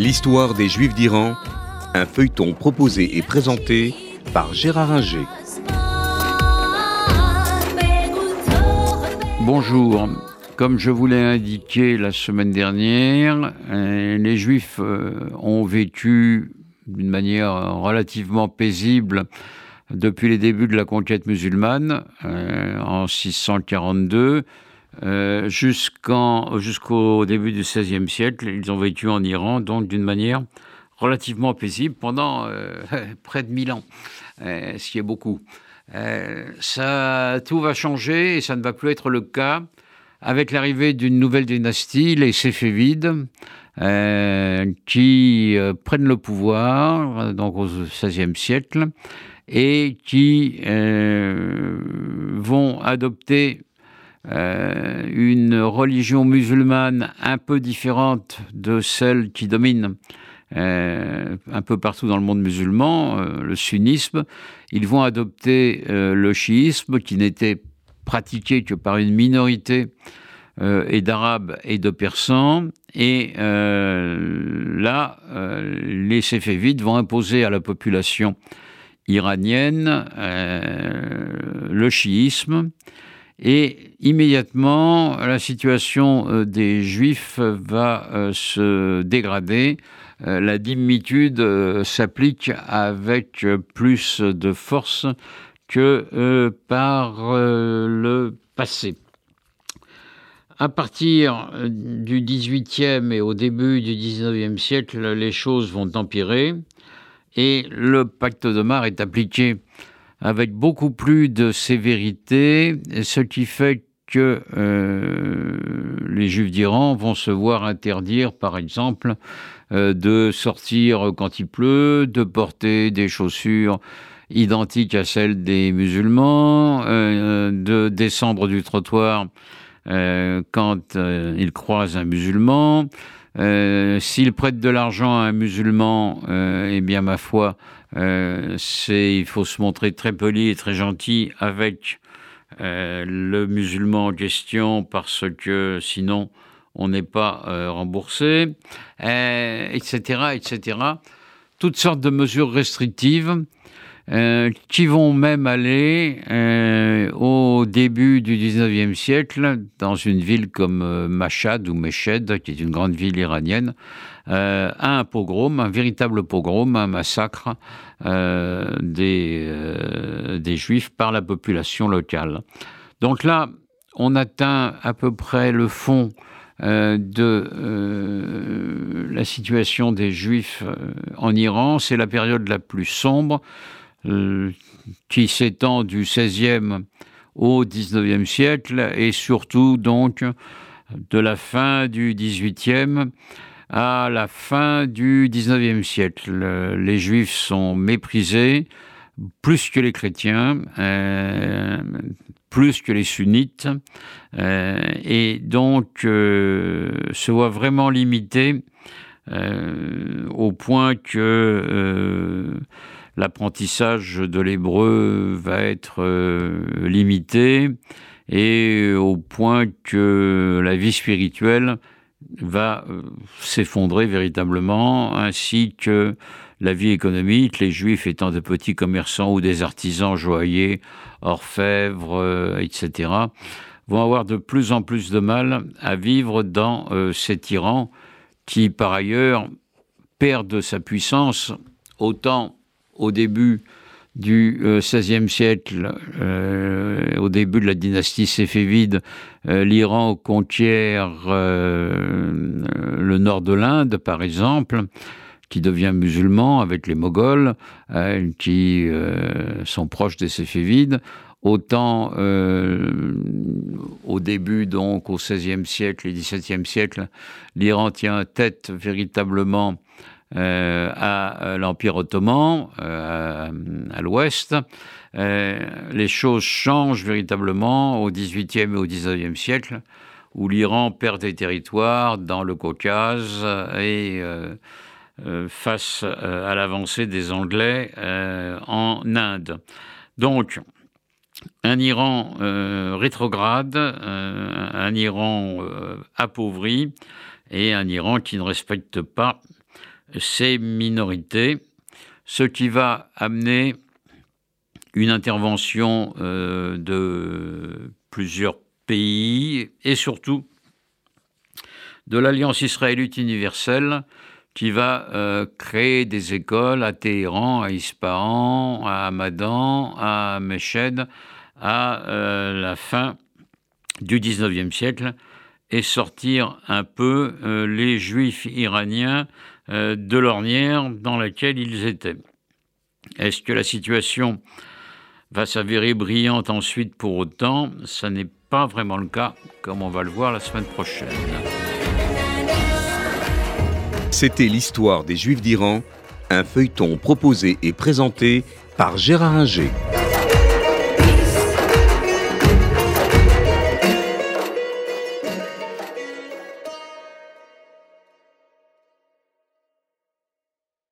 L'histoire des Juifs d'Iran, un feuilleton proposé et présenté par Gérard Inger. Bonjour. Comme je vous l'ai indiqué la semaine dernière, euh, les Juifs euh, ont vécu d'une manière relativement paisible depuis les débuts de la conquête musulmane euh, en 642 jusqu'au début du XVIe siècle. Ils ont vécu en Iran donc d'une manière relativement paisible pendant près de 1000 ans, ce qui est beaucoup. tout va changer et ça ne va plus être le cas avec l'arrivée d'une nouvelle dynastie, les Séfévides, euh, qui euh, prennent le pouvoir euh, donc au XVIe siècle et qui vont adopter une religion musulmane un peu différente de celle qui domine un peu partout dans le monde musulman, le sunnisme. Ils vont adopter le chiisme qui n'était pratiqué que par une minorité euh, et d'Arabes et de Persans. Et euh, là, euh, les Séfévides vont imposer à la population iranienne le chiisme. Et immédiatement, la situation des Juifs va se dégrader. la dimitude s'applique avec plus de force que euh, par euh, le passé. À partir euh, du XVIIIe et au début du XIXe siècle, les choses vont empirer et le pacte de Mar est appliqué avec beaucoup plus de sévérité, ce qui fait que les Juifs d'Iran vont se voir interdire, par exemple, de sortir quand il pleut, de porter des chaussures identique à celle des musulmans, euh, de descendre du trottoir euh, quand euh, ils croisent un musulman. S'ils prêtent de l'argent à un musulman, eh bien, ma foi, il faut se montrer très poli et très gentil avec le musulman en question parce que sinon on n'est pas remboursé, etc., etc. Toutes sortes de mesures restrictives euh, qui vont même aller euh, au début du 19e siècle dans une ville comme euh, Mashhad ou Meshed, qui est une grande ville iranienne, à un pogrom, un véritable pogrom, un massacre des, des Juifs par la population locale. Donc là, on atteint à peu près le fond de la situation des Juifs en Iran. C'est la période la plus sombre. Euh, qui s'étend du XVIe au XIXe siècle et surtout donc de la fin du XVIIIe à la fin du XIXe siècle. Les Juifs sont méprisés plus que les chrétiens, euh, plus que les sunnites, euh, et donc se voient vraiment limités au point que l'apprentissage de l'hébreu va être euh, limité et au point que la vie spirituelle va euh, s'effondrer véritablement, ainsi que la vie économique, les juifs étant de petits commerçants ou des artisans joailliers, orfèvres, euh, etc., vont avoir de plus en plus de mal à vivre dans cet Iran qui, par ailleurs, perd sa puissance autant au début du XVIe euh, siècle, euh, au début de la dynastie séfévide, euh, l'Iran conquiert le nord de l'Inde, par exemple, qui devient musulman avec les Moghols, qui sont proches des séfévides. Autant au début, donc au XVIe siècle et XVIIe siècle, l'Iran tient tête véritablement à euh, l'Empire ottoman, euh, à l'ouest. les choses changent véritablement au XVIIIe et au XIXe siècle, où l'Iran perd des territoires dans le Caucase et face à l'avancée des Anglais en Inde. Donc, un Iran rétrograde, un Iran appauvri et un Iran qui ne respecte pas ces minorités, ce qui va amener une intervention euh, de plusieurs pays et surtout de l'Alliance israélite universelle qui va euh, créer des écoles à Téhéran, à Ispahan, à Hamadan, à Meshed, à euh, la fin du XIXe siècle et sortir un peu les juifs iraniens de l'ornière dans laquelle ils étaient. Est-ce que la situation va s'avérer brillante ensuite pour autant? Ça n'est pas vraiment le cas, comme on va le voir la semaine prochaine. C'était l'histoire des Juifs d'Iran, un feuilleton proposé et présenté par Gérard Inger.